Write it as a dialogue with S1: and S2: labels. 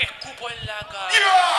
S1: escupo en la cara.